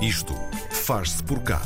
Isto faz-se por cá.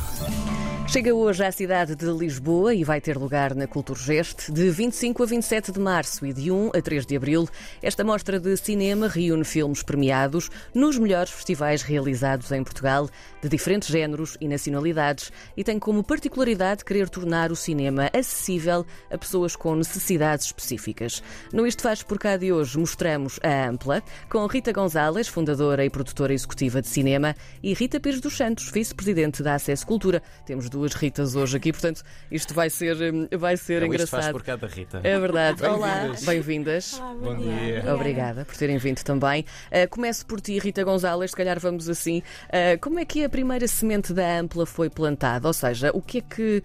Chega hoje à cidade de Lisboa e vai ter lugar na Culturgest de 25 a 27 de março e de 1 a 3 de abril. Esta mostra de cinema reúne filmes premiados nos melhores festivais realizados em Portugal, de diferentes géneros e nacionalidades, e tem como particularidade querer tornar o cinema acessível a pessoas com necessidades específicas. No Isto Faz por cá de hoje mostramos a Ampla, com Rita Gonzalez, fundadora e produtora executiva de cinema, e Rita Pires dos Santos, vice-presidente da Acesso Cultura. Temos duas Ritas hoje aqui, portanto, isto vai ser, hum, vai ser É o Isto engraçado. faz por cada Rita. É verdade. Olá, Bem-vindas. bem-vindas. Bom dia. Obrigada por terem vindo também. Uh, começo por ti, Rita Gonzalez, se calhar vamos assim. Uh, como é que a primeira semente da Ampla foi plantada? Ou seja, o que é que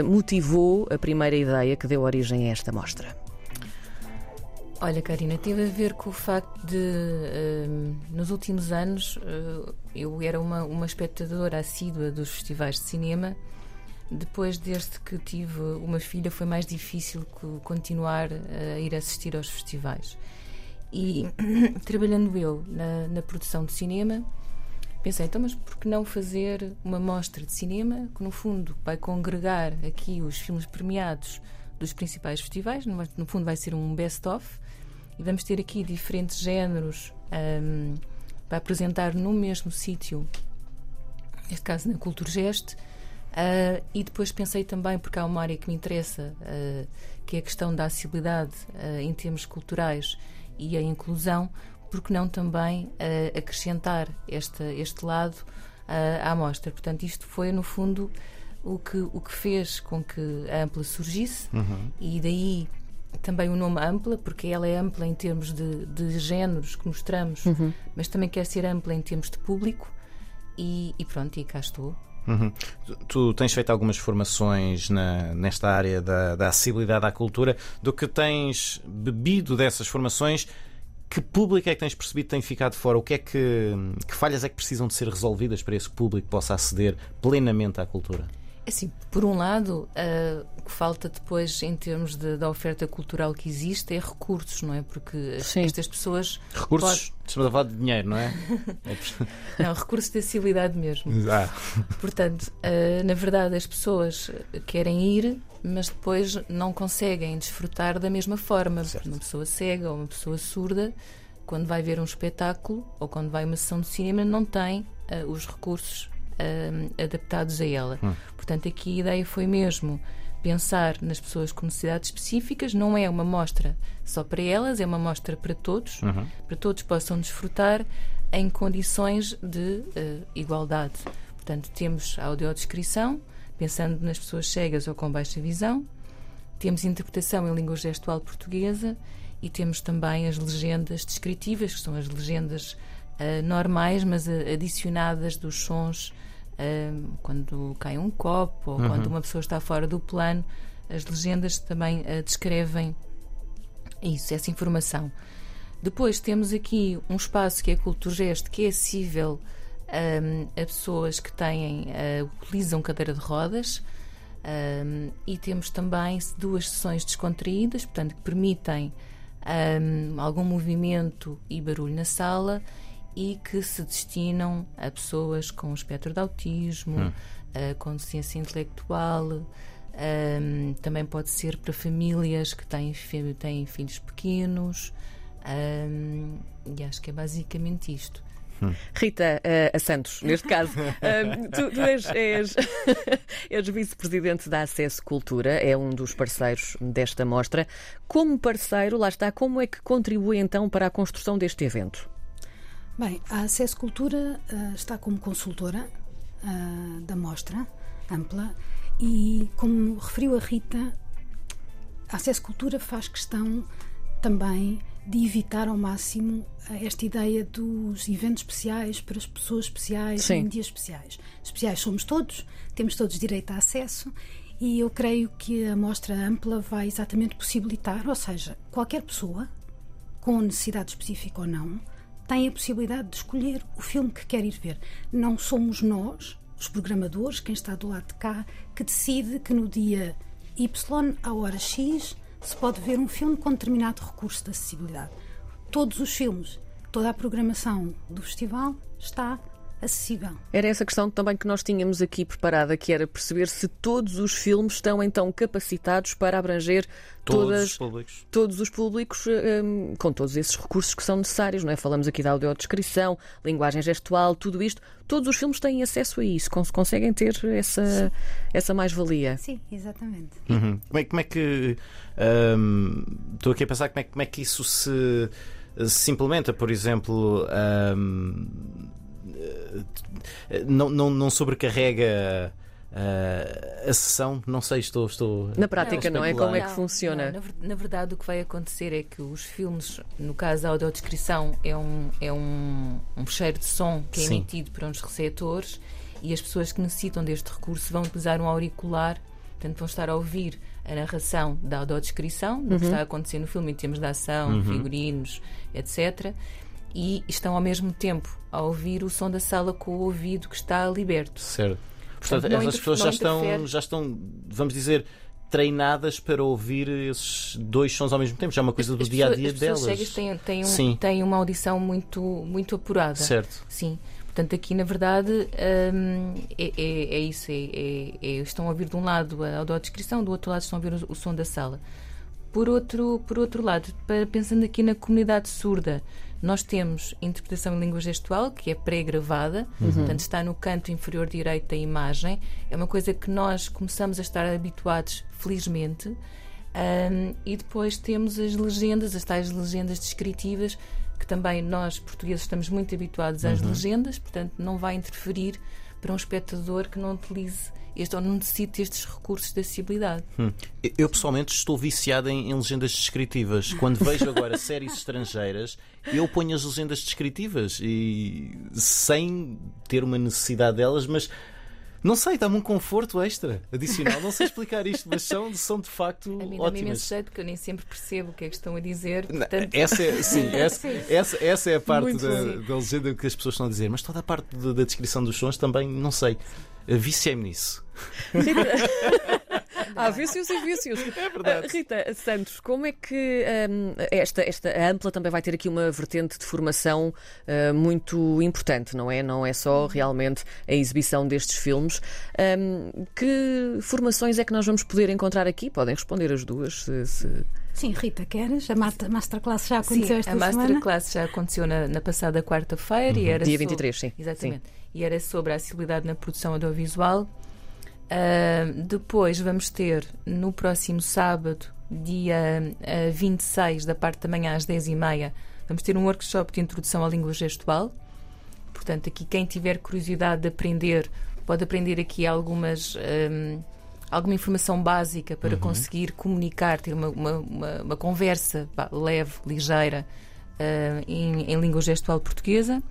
uh, motivou a primeira ideia que deu origem a esta mostra? Olha, Karina, teve a ver com o facto de, hum, nos últimos anos, eh, eu era uma, uma espectadora assídua dos festivais de cinema. Depois, desde que tive uma filha, foi mais difícil co- continuar a ir assistir aos festivais. E trabalhando eu na, na produção de cinema, pensei, então, mas por que não fazer uma mostra de cinema que, no fundo, vai congregar aqui os filmes premiados dos principais festivais, no, fundo, vai ser um best-of, e vamos ter aqui diferentes géneros ahm, para apresentar no mesmo sítio, neste caso na Culturgest. Ah, e depois pensei também, porque há uma área que me interessa, ah, que é a questão da acessibilidade ah, em termos culturais e a inclusão, porque não também acrescentar este, este lado à mostra. Portanto, isto foi, no fundo, o que, o que fez com que a Ampla surgisse e daí também o nome Ampla, porque ela é ampla em termos de, de géneros que mostramos, mas também quer ser ampla em termos de público. E, e pronto, e cá estou. Uhum. Tu, tens feito algumas formações na- nesta área da, da acessibilidade à cultura. Do que tens bebido dessas formações, que público é que tens percebido que tem ficado fora? O que é que, que falhas é que precisam de ser resolvidas para esse público possa aceder plenamente à cultura? Assim, por um lado, ah, o que falta depois em termos de- da oferta cultural que existe é recursos, não é? Porque Sim. estas pessoas. Recursos, estamos a falar de dinheiro, não é? É Não, recursos de acessibilidade mesmo. Ah, Portanto, ah, na verdade, as pessoas querem ir, mas depois não conseguem desfrutar da mesma forma. Certo. Uma pessoa cega ou uma pessoa surda, quando vai ver um espetáculo ou quando vai a uma sessão de cinema, não tem ah, os recursos ah, adaptados a ela. Portanto, aqui a ideia foi mesmo pensar nas pessoas com necessidades específicas. Não é uma mostra só para elas, é uma mostra para todos, para todos possam desfrutar em condições de eh, igualdade. Portanto, temos a audiodescrição, pensando nas pessoas cegas ou com baixa visão, temos interpretação em língua gestual portuguesa e temos também as legendas descritivas, que são as legendas ah, normais, mas ah, adicionadas dos sons quando cai um copo ou quando uma pessoa está fora do plano. As legendas também ah, descrevem isso, essa informação. Depois temos aqui um espaço que é Culturgest, que é acessível hum, a pessoas que têm, ah, utilizam cadeira de rodas. hum, e temos também duas sessões descontraídas, portanto, que permitem hum, algum movimento e barulho na sala e que se destinam a pessoas com espectro de autismo, ah, com deficiência intelectual. hum, também pode ser para famílias que têm, têm filhos pequenos. hum, e acho que é basicamente isto. Rita eh, a Santos, neste caso. Eh, tu tu és, és, és vice-presidente da Acesso Cultura, é um dos parceiros desta mostra. Como parceiro, lá está, como é que contribui então para a construção deste evento? Bem, a Acesso Cultura ah, está como consultora ah, da mostra ampla e, como referiu a Rita, a Acesso Cultura faz questão também de evitar ao máximo ah, esta ideia dos eventos especiais para as pessoas especiais Sim. em dias especiais. Especiais somos todos, temos todos direito a acesso e eu creio que a mostra ampla vai exatamente possibilitar, ou seja, qualquer pessoa com necessidade específica ou não, tem a possibilidade de escolher o filme que quer ir ver. Não somos nós, os programadores, quem está do lado de cá, que decide que no dia Y, à hora X, se pode ver um filme com determinado recurso de acessibilidade. Todos os filmes, toda a programação do festival está acessível. Era essa questão também que nós tínhamos aqui preparada, que era perceber se todos os filmes estão então capacitados para abranger Todos todas, os públicos. todos os públicos hum, com todos esses recursos que são necessários, não é? Falamos aqui da audiodescrição, linguagem gestual, tudo isto. Todos os filmes têm acesso a isso, cons- conseguem ter essa, essa mais-valia. Sim, exatamente. Uhum. Como, é, como é que. ahm, Estou aqui a pensar como é, como é que isso se, se implementa, por exemplo. eh, não, não, não sobrecarrega ah, a sessão? Não sei, estou. estou Na prática, não, é? especular. Como é que Não, funciona? não, na, na verdade, o que vai acontecer é que os filmes, no caso a audiodescrição, é um, é um, um fecheiro de som que é Sim. emitido por uns receptores e as pessoas que necessitam deste recurso vão utilizar um auricular, portanto, vão estar a ouvir a narração da audiodescrição, do que está a acontecer no filme em termos de ação, figurinos, etc. E estão ao mesmo tempo a ouvir o som da sala com o ouvido que está liberto. Certo. Portanto, Portanto, essas pessoas já estão, já estão, vamos dizer, treinadas para ouvir esses dois sons ao mesmo tempo. Já é uma coisa do As dia a dia as pessoas delas. cegas têm, têm, Sim. um, têm uma audição muito, muito apurada. Certo. Sim. Portanto, aqui na verdade hum, é, é- é isso. É, é- é- estão a ouvir de um lado a audiodescrição, do outro lado estão a ouvir o, o som da sala. Por outro, por outro lado, para- pensando aqui na comunidade surda, nós temos interpretação em língua gestual, que é pré-gravada, portanto está no canto inferior direito da imagem. É uma coisa que nós começamos a estar habituados, felizmente. Um, e depois temos as legendas, as tais legendas descritivas, que também nós, portugueses, estamos muito habituados às legendas, portanto não vai interferir para um espectador que não utilize este ou não necessite estes recursos de acessibilidade. Hum. Eu pessoalmente estou viciado em, em legendas descritivas. Quando vejo agora séries estrangeiras, eu ponho as legendas descritivas e sem ter uma necessidade delas, mas não sei, dá-me um conforto extra, adicional. Não sei explicar isto, mas são, são de facto A mim dá-me imenso ótimas. jeito, porque eu nem sempre percebo o que é que estão a dizer. Portanto, Essa é, sim, essa, essa, essa é a parte Muito da, da legenda que as pessoas estão a dizer, mas toda a parte da, da descrição dos sons também, não sei. Viciei-me nisso. Há vícios e vícios. É verdade. Rita Santos, como é que hum, esta, esta a Ampla também vai ter aqui uma vertente de formação uh, muito importante, não é? Não é só realmente a exibição destes filmes. Hum, que formações é que nós vamos poder encontrar aqui? Podem responder as duas. Se, se- Sim, Rita, queres? A master- Masterclass já aconteceu Sim, esta a semana? Masterclass já aconteceu na, na passada quarta-feira e era Dia sobre- 23, sim. Exatamente. E era sobre a acessibilidade na produção audiovisual. Ah, depois vamos ter no próximo sábado, dia ah, 26, da parte da manhã às 10h30, vamos ter um workshop de introdução à língua gestual. Portanto, aqui quem tiver curiosidade de aprender, pode aprender aqui algumas. ahm, alguma informação básica para conseguir comunicar, ter uma, uma, uma- uma conversa pá, leve, ligeira, ah, em, em língua gestual portuguesa.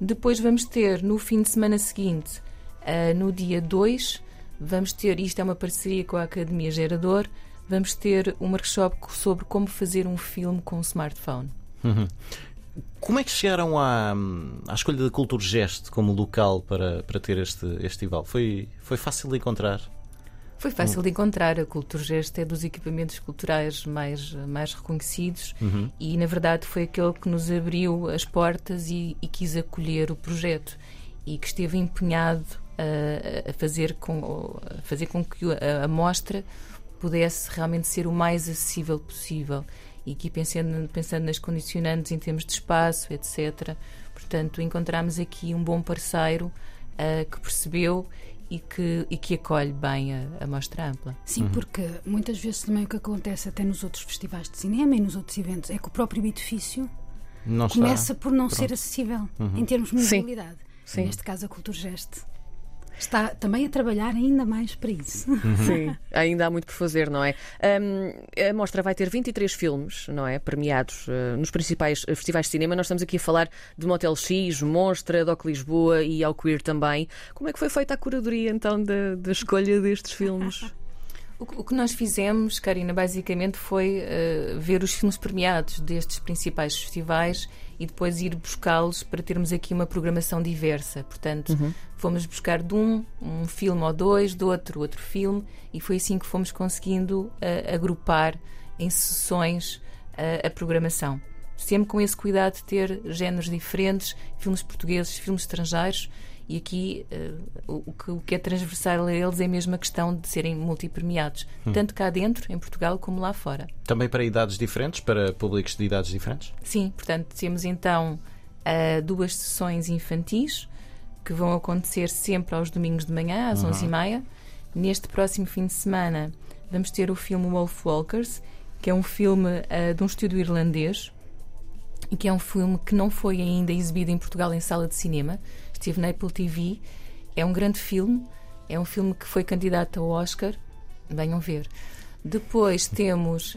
Depois vamos ter no fim de semana seguinte, ah, no dia 2, vamos ter, isto é uma parceria com a Academia Gerador, vamos ter um workshop sobre como fazer um filme com um smartphone. Como é que chegaram à, à escolha da Cultura Gesto como local para, para ter este, este festival? Foi, foi fácil de encontrar? Foi fácil de encontrar. A Culturgest é dos equipamentos culturais mais, mais reconhecidos e, na verdade, foi aquele que nos abriu as portas e, e quis acolher o projeto e que esteve empenhado a, a fazer, com, a fazer com que a, a mostra pudesse realmente ser o mais acessível possível. E aqui pensando, pensando nas condicionantes em termos de espaço, etc. Portanto, encontramos aqui um bom parceiro ah, que percebeu e que, e que acolhe bem a, a mostra ampla. Sim, porque muitas vezes também o que acontece até nos outros festivais de cinema e nos outros eventos é que o próprio edifício Não está. começa por não ser acessível em termos de Sim. mobilidade. Sim. Neste caso, a Culturgest está também a trabalhar ainda mais para isso. Sim, ainda há muito por fazer, não é? Hum, a mostra vai ter 23 filmes, não é? Premiados uh, nos principais uh, festivais de cinema. Nós estamos aqui a falar de Motel X, Monstra, Doc Lisboa e ao Queer também. Como é que foi feita a curadoria então da, da escolha destes filmes? O, que- nós fizemos, Karina, basicamente foi eh, ver os filmes premiados destes principais festivais e depois ir buscá-los para termos aqui uma programação diversa. Portanto, fomos buscar de um um filme ou dois, do outro outro filme e foi assim que fomos conseguindo eh, agrupar em sessões eh, a programação. Sempre com esse cuidado de ter géneros diferentes, filmes portugueses, filmes estrangeiros. E aqui uh, o, que, o, que, é transversal a eles é mesmo a questão de serem multipremiados, hum. tanto cá dentro, em Portugal, como lá fora. Também para idades diferentes, para públicos de idades diferentes? Sim, portanto, temos então uh, duas sessões infantis que vão acontecer sempre aos domingos de manhã, às uhum. 11h30. Neste próximo fim de semana, vamos ter o filme Wolf Walkers, que é um filme uh, de um estúdio irlandês que é um filme que não foi ainda exibido em Portugal em sala de cinema esteve na Apple TV. É um grande filme, é um filme que foi candidato ao Oscar. Venham ver. Depois temos,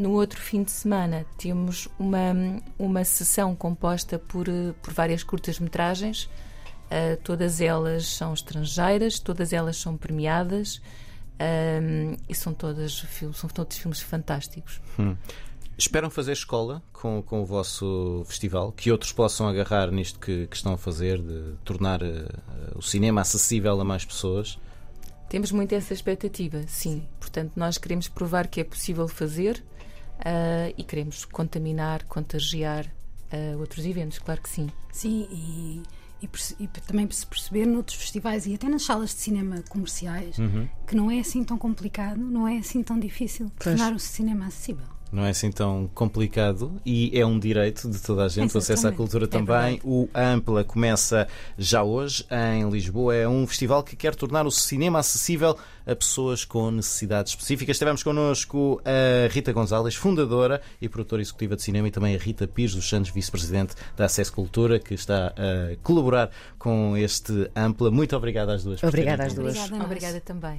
no outro fim de semana, temos uma, uma sessão composta por, por várias curtas-metragens. Uh, todas elas são estrangeiras, todas elas são premiadas um, e são todas são todos filmes fantásticos. Hum. Esperam fazer escola com, com o vosso festival? Que outros possam agarrar nisto que, que estão a fazer, de tornar uh, o cinema acessível a mais pessoas? Temos muito essa expectativa, sim. Portanto, nós queremos provar que é possível fazer uh, e queremos contaminar, contagiar uh, outros eventos, claro que sim. Sim, e, e, e, também se perceber noutros festivais e até nas salas de cinema comerciais uhum. que não é assim tão complicado, não é assim tão difícil tornar o cinema acessível não é assim tão complicado e é um direito de toda a gente, o acesso à cultura é também. o Ampla começa já hoje em Lisboa. É um festival que quer tornar o cinema acessível a pessoas com necessidades específicas. Estivemos connosco a Rita Gonzalez, fundadora e produtora executiva de cinema, e também a Rita Pires dos Santos, vice-presidente da Acesso Cultura, que está a colaborar com este Ampla. Muito obrigada às duas. Obrigada às duas. Obrigada, Obrigada também.